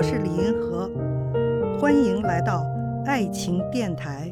我是李银河，欢迎来到爱情电台。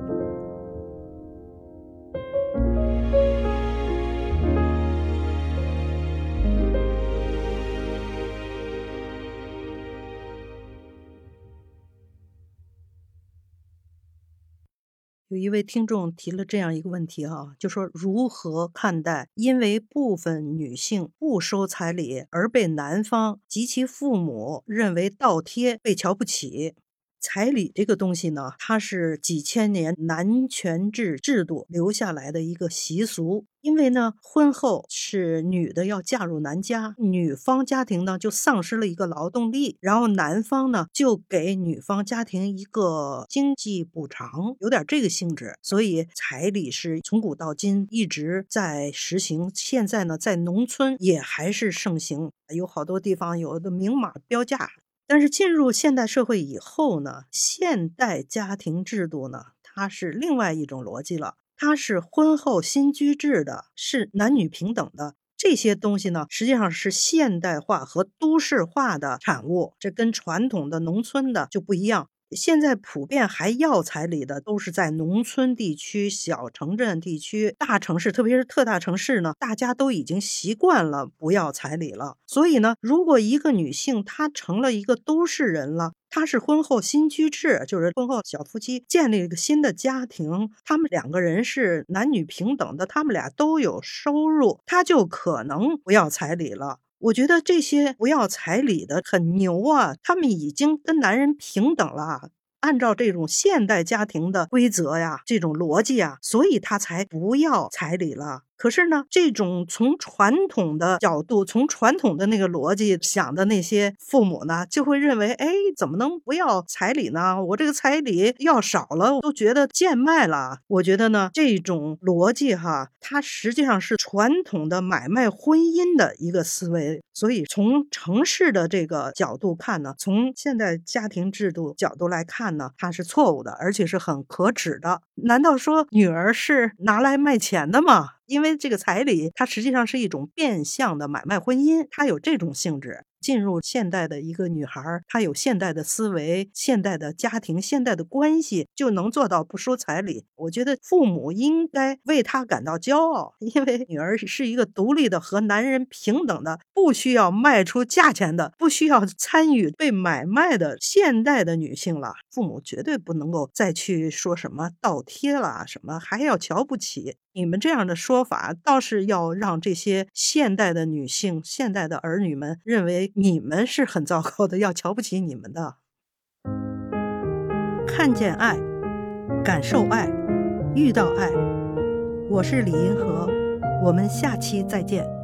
有一位听众提了这样一个问题哈，就说如何看待因为部分女性不收彩礼而被男方及其父母认为倒贴、被瞧不起？彩礼这个东西呢，它是几千年男权制制度留下来的一个习俗。因为呢，婚后是女的要嫁入男家，女方家庭呢就丧失了一个劳动力，然后男方呢就给女方家庭一个经济补偿，有点这个性质。所以彩礼是从古到今一直在实行。现在呢，在农村也还是盛行，有好多地方有的明码标价。但是进入现代社会以后呢，现代家庭制度呢，它是另外一种逻辑了。它是婚后新居制的，是男女平等的。这些东西呢，实际上是现代化和都市化的产物，这跟传统的农村的就不一样。现在普遍还要彩礼的，都是在农村地区、小城镇地区、大城市，特别是特大城市呢，大家都已经习惯了不要彩礼了。所以呢，如果一个女性她成了一个都市人了，她是婚后新居制，就是婚后小夫妻建立一个新的家庭，他们两个人是男女平等的，他们俩都有收入，她就可能不要彩礼了。我觉得这些不要彩礼的很牛啊，他们已经跟男人平等了。按照这种现代家庭的规则呀，这种逻辑啊，所以他才不要彩礼了。可是呢，这种从传统的角度，从传统的那个逻辑想的那些父母呢，就会认为，哎，怎么能不要彩礼呢？我这个彩礼要少了，我都觉得贱卖了。我觉得呢，这种逻辑哈，它实际上是传统的买卖婚姻的一个思维。所以从城市的这个角度看呢，从现代家庭制度角度来看呢，它是错误的，而且是很可耻的。难道说女儿是拿来卖钱的吗？因为这个彩礼，它实际上是一种变相的买卖婚姻，它有这种性质。进入现代的一个女孩，她有现代的思维、现代的家庭、现代的关系，就能做到不收彩礼。我觉得父母应该为她感到骄傲，因为女儿是一个独立的、和男人平等的、不需要卖出价钱的、不需要参与被买卖的现代的女性了。父母绝对不能够再去说什么倒贴了，什么还要瞧不起。你们这样的说法，倒是要让这些现代的女性、现代的儿女们认为你们是很糟糕的，要瞧不起你们的。看见爱，感受爱，遇到爱。我是李银河，我们下期再见。